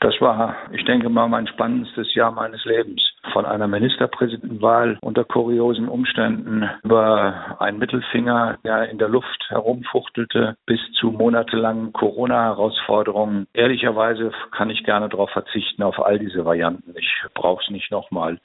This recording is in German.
Das war, ich denke mal, mein spannendstes Jahr meines Lebens. Von einer Ministerpräsidentenwahl unter kuriosen Umständen über einen Mittelfinger, der in der Luft herumfuchtelte, bis zu monatelangen Corona-Herausforderungen. Ehrlicherweise kann ich gerne darauf verzichten, auf all diese Varianten. Ich brauche es nicht nochmal.